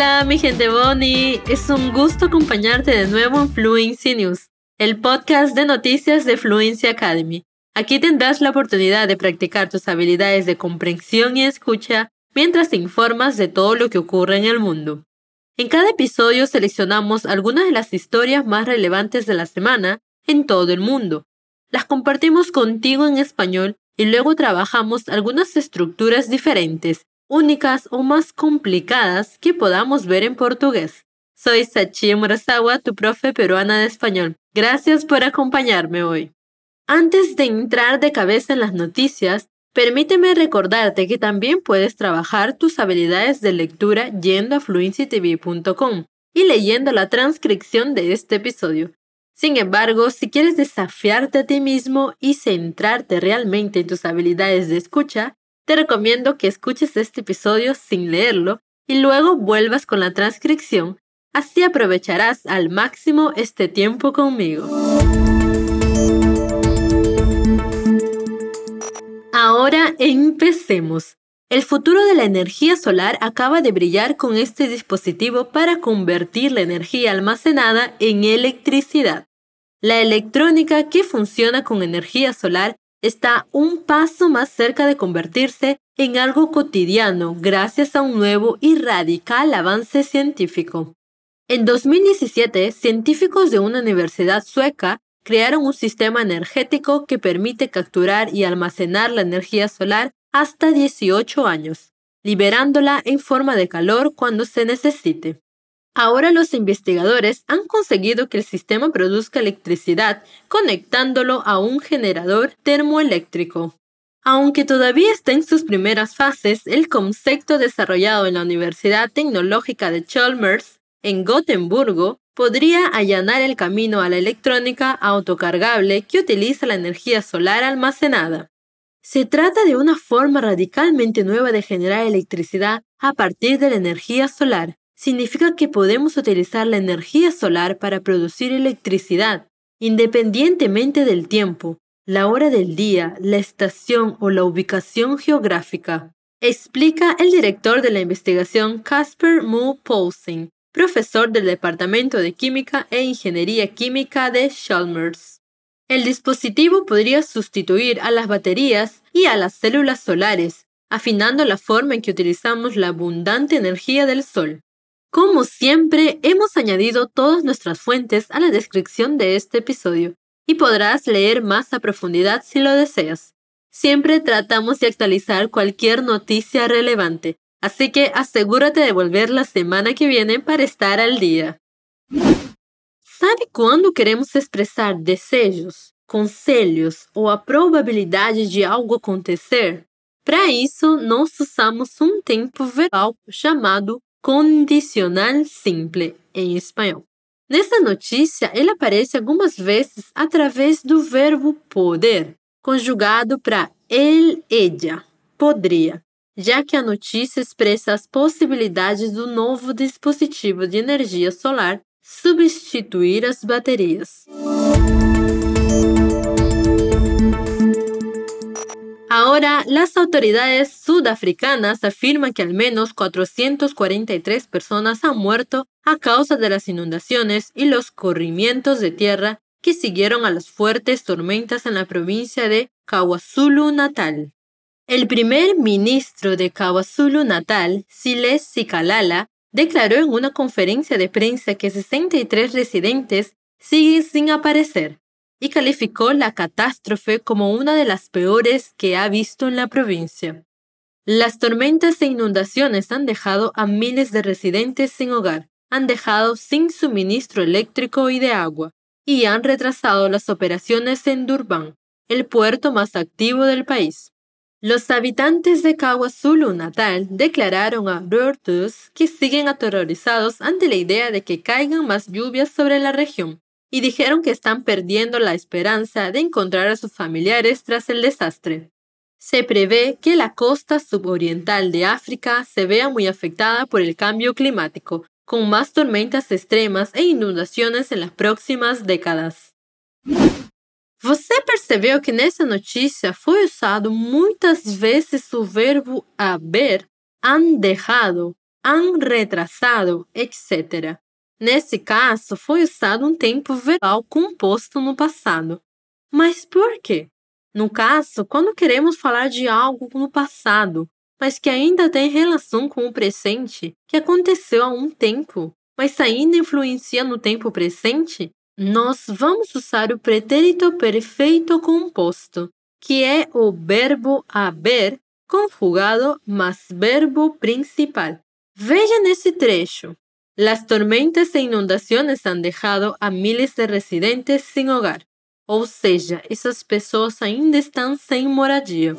Hola, mi gente Bonnie. Es un gusto acompañarte de nuevo en Fluency News, el podcast de noticias de Fluency Academy. Aquí tendrás la oportunidad de practicar tus habilidades de comprensión y escucha mientras te informas de todo lo que ocurre en el mundo. En cada episodio seleccionamos algunas de las historias más relevantes de la semana en todo el mundo. Las compartimos contigo en español y luego trabajamos algunas estructuras diferentes únicas o más complicadas que podamos ver en portugués. Soy Sachi Murasawa, tu profe peruana de español. Gracias por acompañarme hoy. Antes de entrar de cabeza en las noticias, permíteme recordarte que también puedes trabajar tus habilidades de lectura yendo a fluencytv.com y leyendo la transcripción de este episodio. Sin embargo, si quieres desafiarte a ti mismo y centrarte realmente en tus habilidades de escucha, te recomiendo que escuches este episodio sin leerlo y luego vuelvas con la transcripción, así aprovecharás al máximo este tiempo conmigo. Ahora empecemos. El futuro de la energía solar acaba de brillar con este dispositivo para convertir la energía almacenada en electricidad. La electrónica que funciona con energía solar está un paso más cerca de convertirse en algo cotidiano gracias a un nuevo y radical avance científico. En 2017, científicos de una universidad sueca crearon un sistema energético que permite capturar y almacenar la energía solar hasta 18 años, liberándola en forma de calor cuando se necesite. Ahora los investigadores han conseguido que el sistema produzca electricidad conectándolo a un generador termoeléctrico. Aunque todavía está en sus primeras fases, el concepto desarrollado en la Universidad Tecnológica de Chalmers, en Gotemburgo, podría allanar el camino a la electrónica autocargable que utiliza la energía solar almacenada. Se trata de una forma radicalmente nueva de generar electricidad a partir de la energía solar, significa que podemos utilizar la energía solar para producir electricidad, independientemente del tiempo, la hora del día, la estación o la ubicación geográfica, explica el director de la investigación Casper Mu Poulsen, profesor del Departamento de Química e Ingeniería Química de Chalmers. El dispositivo podría sustituir a las baterías y a las células solares, afinando la forma en que utilizamos la abundante energía del Sol. Como siempre, hemos añadido todas nuestras fuentes a la descripción de este episodio y podrás leer más a profundidad si lo deseas. Siempre tratamos de actualizar cualquier noticia relevante, así que asegúrate de volver la semana que viene para estar al día. ¿Sabe cuándo queremos expresar desejos, conselhos ou a probabilidade de algo acontecer? Para isso, nós usamos um tempo verbal chamado condicional simple em espanhol. Nessa notícia, ele aparece algumas vezes através do verbo poder, conjugado para el, ella, poderia, já que a notícia expressa as possibilidades do novo dispositivo de energia solar substituir as baterias. Ahora, las autoridades sudafricanas afirman que al menos 443 personas han muerto a causa de las inundaciones y los corrimientos de tierra que siguieron a las fuertes tormentas en la provincia de KwaZulu-Natal. El primer ministro de KwaZulu-Natal, Siles Sikalala, declaró en una conferencia de prensa que 63 residentes siguen sin aparecer, y calificó la catástrofe como una de las peores que ha visto en la provincia. Las tormentas e inundaciones han dejado a miles de residentes sin hogar, han dejado sin suministro eléctrico y de agua, y han retrasado las operaciones en Durban, el puerto más activo del país. Los habitantes de KwaZulu Natal declararon a Reuters que siguen aterrorizados ante la idea de que caigan más lluvias sobre la región, y dijeron que están perdiendo la esperanza de encontrar a sus familiares tras el desastre. Se prevé que la costa suboriental de África se vea muy afectada por el cambio climático, con más tormentas extremas e inundaciones en las próximas décadas. Você percebeu que nessa notícia foi usado muitas vezes o verbo haber, han dejado, han retrasado, etc. Nesse caso, foi usado um tempo verbal composto no passado. Mas por quê? No caso, quando queremos falar de algo no passado, mas que ainda tem relação com o presente, que aconteceu há um tempo, mas ainda influencia no tempo presente, nós vamos usar o pretérito perfeito composto, que é o verbo haber conjugado más verbo principal. Veja nesse trecho. Las tormentas e inundaciones han dejado a miles de residentes sin hogar. Ou seja, essas pessoas ainda estão sem moradia.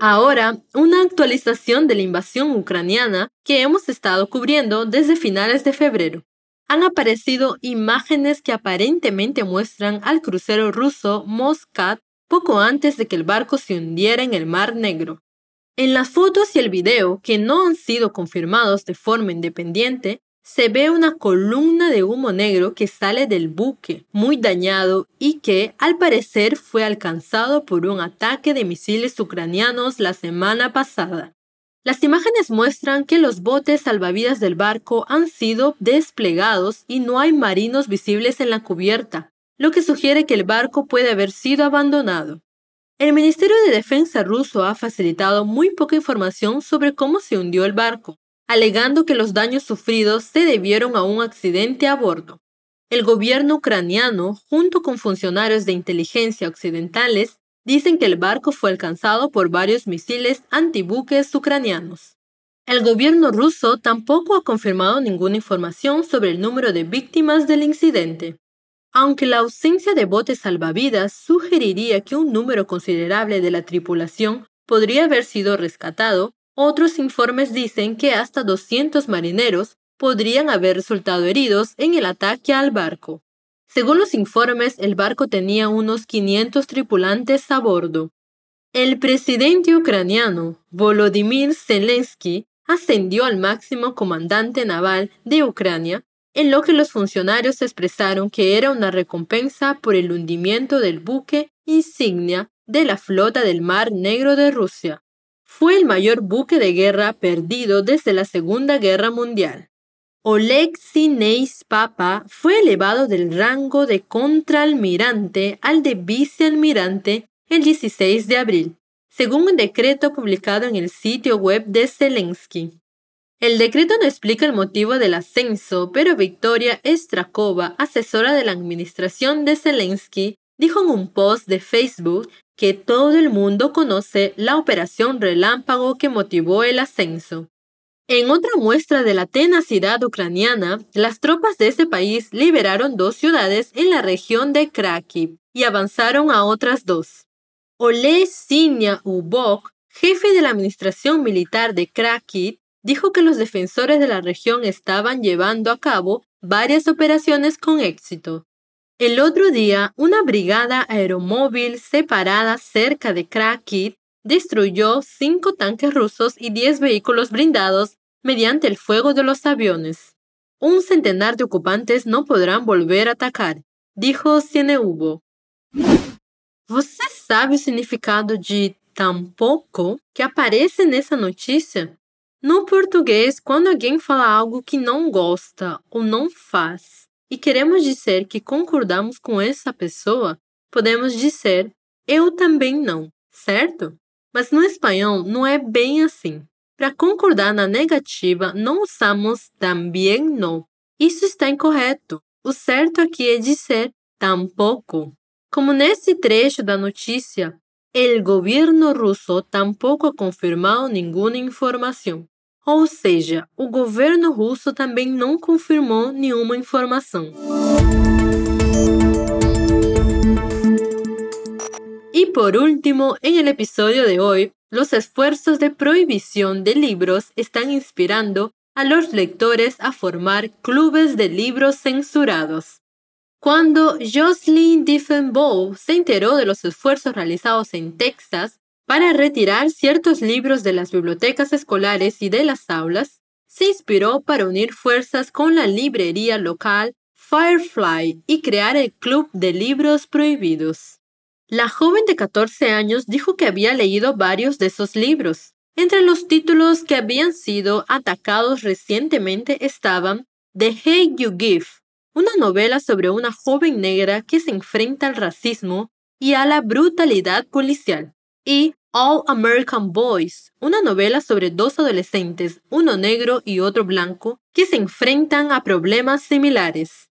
Ahora, una actualización de la invasión ucraniana que hemos estado cubriendo desde finales de febrero. Han aparecido imágenes que aparentemente muestran al crucero ruso Moskat poco antes de que el barco se hundiera en el Mar Negro. En las fotos y el video, que no han sido confirmados de forma independiente, se ve una columna de humo negro que sale del buque, muy dañado y que, al parecer, fue alcanzado por un ataque de misiles ucranianos la semana pasada. Las imágenes muestran que los botes salvavidas del barco han sido desplegados y no hay marinos visibles en la cubierta, lo que sugiere que el barco puede haber sido abandonado. El Ministerio de Defensa ruso ha facilitado muy poca información sobre cómo se hundió el barco, alegando que los daños sufridos se debieron a un accidente a bordo. El gobierno ucraniano, junto con funcionarios de inteligencia occidentales, dicen que el barco fue alcanzado por varios misiles antibuques ucranianos. El gobierno ruso tampoco ha confirmado ninguna información sobre el número de víctimas del incidente. Aunque la ausencia de botes salvavidas sugeriría que un número considerable de la tripulación podría haber sido rescatado, otros informes dicen que hasta 200 marineros podrían haber resultado heridos en el ataque al barco. Según los informes, el barco tenía unos 500 tripulantes a bordo. El presidente ucraniano, Volodymyr Zelensky, ascendió al máximo comandante naval de Ucrania, en lo que los funcionarios expresaron que era una recompensa por el hundimiento del buque insignia de la flota del Mar Negro de Rusia fue el mayor buque de guerra perdido desde la Segunda Guerra Mundial. Oleg Sineis Papa fue elevado del rango de contraalmirante al de vicealmirante el 16 de abril, según un decreto publicado en el sitio web de Zelensky. El decreto no explica el motivo del ascenso, pero Victoria Strakova, asesora de la administración de Zelensky, dijo en un post de Facebook que todo el mundo conoce la operación relámpago que motivó el ascenso. En otra muestra de la tenacidad ucraniana, las tropas de ese país liberaron dos ciudades en la región de Kharkiv y avanzaron a otras dos. Ole Sinya Ubok, jefe de la administración militar de Kharkiv, dijo que los defensores de la región estaban llevando a cabo varias operaciones con éxito, el otro día, una brigada aeromóvil separada cerca de Kharkiv destruyó cinco tanques rusos y diez vehículos blindados mediante el fuego de los aviones. Un centenar de ocupantes no podrán volver a atacar, dijo Cieneubo. Você sabe o significado de tampouco que aparece nessa notícia? No português, quando alguém fala algo que não gosta ou não faz, e queremos dizer que concordamos com essa pessoa, podemos dizer eu também não, certo? Mas no espanhol não é bem assim. Para concordar na negativa, não usamos também não. Isso está incorreto. O certo aqui é dizer tampouco. Como nesse trecho da notícia, o governo russo tampouco ha confirmado nenhuma informação. Ou seja, o governo russo também não confirmou nenhuma informação. Y por último, en el episodio de hoy, los esfuerzos de prohibición de libros están inspirando a los lectores a formar clubes de libros censurados. Cuando Jocelyn Diffenbaugh se enteró de los esfuerzos realizados en Texas para retirar ciertos libros de las bibliotecas escolares y de las aulas, se inspiró para unir fuerzas con la librería local Firefly y crear el Club de Libros Prohibidos. La joven de 14 años dijo que había leído varios de esos libros. Entre los títulos que habían sido atacados recientemente estaban The Hate You Give, una novela sobre una joven negra que se enfrenta al racismo y a la brutalidad policial, y All American Boys, una novela sobre dos adolescentes, uno negro y otro blanco, que se enfrentan a problemas similares.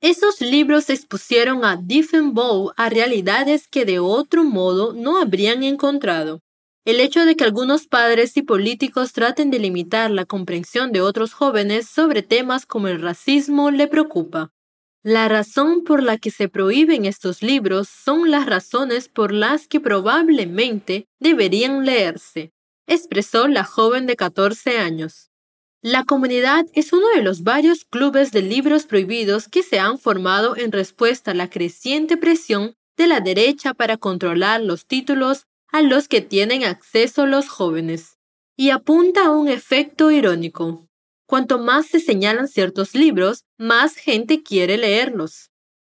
Esos libros expusieron a Diefenbaugh a realidades que de otro modo no habrían encontrado. El hecho de que algunos padres y políticos traten de limitar la comprensión de otros jóvenes sobre temas como el racismo le preocupa. La razón por la que se prohíben estos libros son las razones por las que probablemente deberían leerse, expresó la joven de 14 años. La comunidad es uno de los varios clubes de libros prohibidos que se han formado en respuesta a la creciente presión de la derecha para controlar los títulos a los que tienen acceso los jóvenes. Y apunta a un efecto irónico. Cuanto más se señalan ciertos libros, más gente quiere leerlos.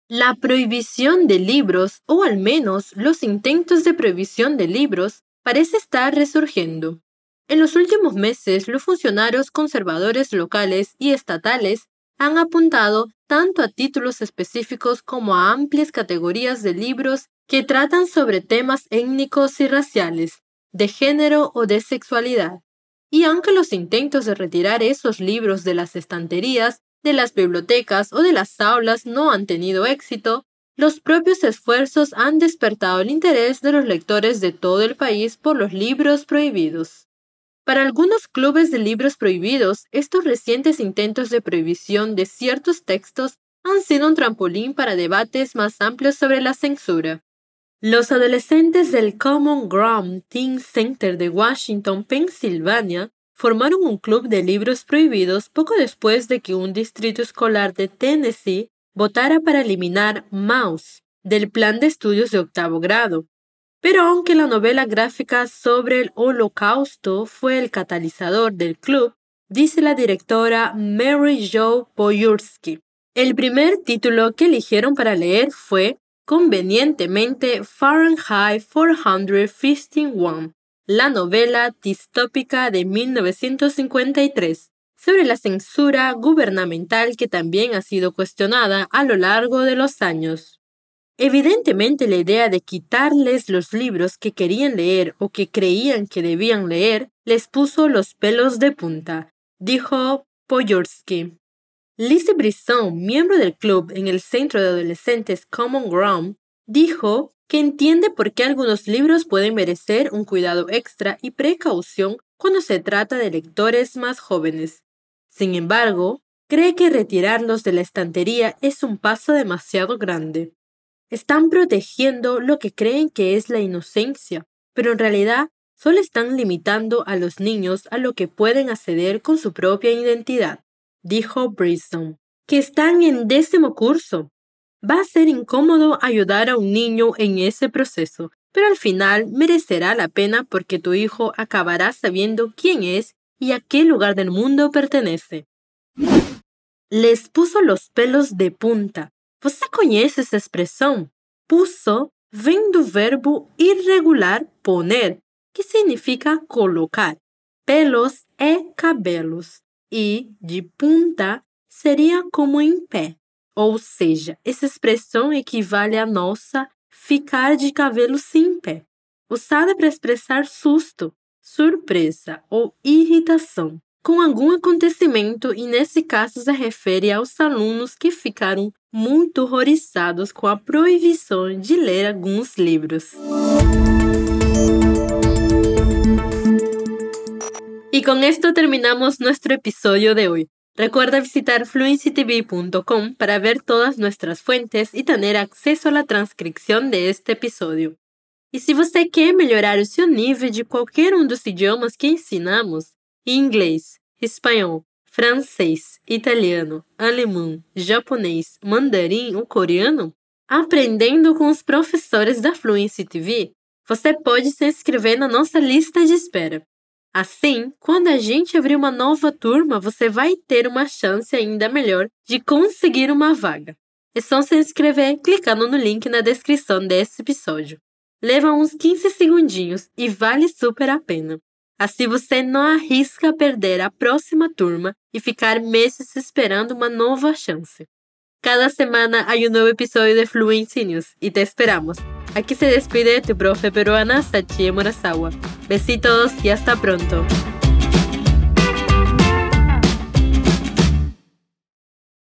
La prohibición de libros, o al menos los intentos de prohibición de libros, parece estar resurgiendo. En los últimos meses, los funcionarios conservadores locales y estatales han apuntado tanto a títulos específicos como a amplias categorías de libros que tratan sobre temas étnicos y raciales, de género o de sexualidad. Y aunque los intentos de retirar esos libros de las estanterías, de las bibliotecas o de las aulas no han tenido éxito, los propios esfuerzos han despertado el interés de los lectores de todo el país por los libros prohibidos. Para algunos clubes de libros prohibidos, estos recientes intentos de prohibición de ciertos textos han sido un trampolín para debates más amplios sobre la censura. Los adolescentes del Common Ground Teen Center de Washington, Pensilvania, formaron un club de libros prohibidos poco después de que un distrito escolar de Tennessee votara para eliminar Mouse del plan de estudios de octavo grado, pero aunque la novela gráfica sobre el holocausto fue el catalizador del club, dice la directora Mary Jo Boyursky. El primer título que eligieron para leer fue, convenientemente, Fahrenheit 451, la novela distópica de 1953 sobre la censura gubernamental que también ha sido cuestionada a lo largo de los años. Evidentemente la idea de quitarles los libros que querían leer o que creían que debían leer les puso los pelos de punta, dijo Poyorsky. Lizzie Brisson, miembro del club en el Centro de Adolescentes Common Ground, dijo que entiende por qué algunos libros pueden merecer un cuidado extra y precaución cuando se trata de lectores más jóvenes. Sin embargo, cree que retirarlos de la estantería es un paso demasiado grande. Están protegiendo lo que creen que es la inocencia, pero en realidad solo están limitando a los niños a lo que pueden acceder con su propia identidad, dijo Brisson, que están en décimo curso. Va a ser incómodo ayudar a un niño en ese proceso, pero al final merecerá la pena porque tu hijo acabará sabiendo quién es y a qué lugar del mundo pertenece. Les puso los pelos de punta Você conhece essa expressão? Puso vem do verbo irregular poner, que significa colocar. Pelos é cabelos e de punta seria como em pé. Ou seja, essa expressão equivale à nossa ficar de cabelos em pé, usada para expressar susto, surpresa ou irritação com algum acontecimento e nesse caso se refere aos alunos que ficaram muito horrorizados com a proibição de ler alguns livros. Y con esto terminamos nuestro episodio de hoy. Recuerda visitar fluencytv.com para ver todas nuestras fuentes y tener acceso a la transcripción de este episodio. E se você quer melhorar o seu nível de qualquer um dos idiomas que ensinamos, inglês, espanhol, francês, italiano, alemão, japonês, mandarim ou coreano? Aprendendo com os professores da Fluency TV, você pode se inscrever na nossa lista de espera. Assim, quando a gente abrir uma nova turma, você vai ter uma chance ainda melhor de conseguir uma vaga. É só se inscrever clicando no link na descrição desse episódio. Leva uns 15 segundinhos e vale super a pena. Assim você não arrisca perder a próxima turma e ficar meses esperando uma nova chance. Cada semana há um novo episódio de Fluency News y te esperamos. Aquí se despide tu profe peruana Sachie Murasawa. Besitos y hasta pronto.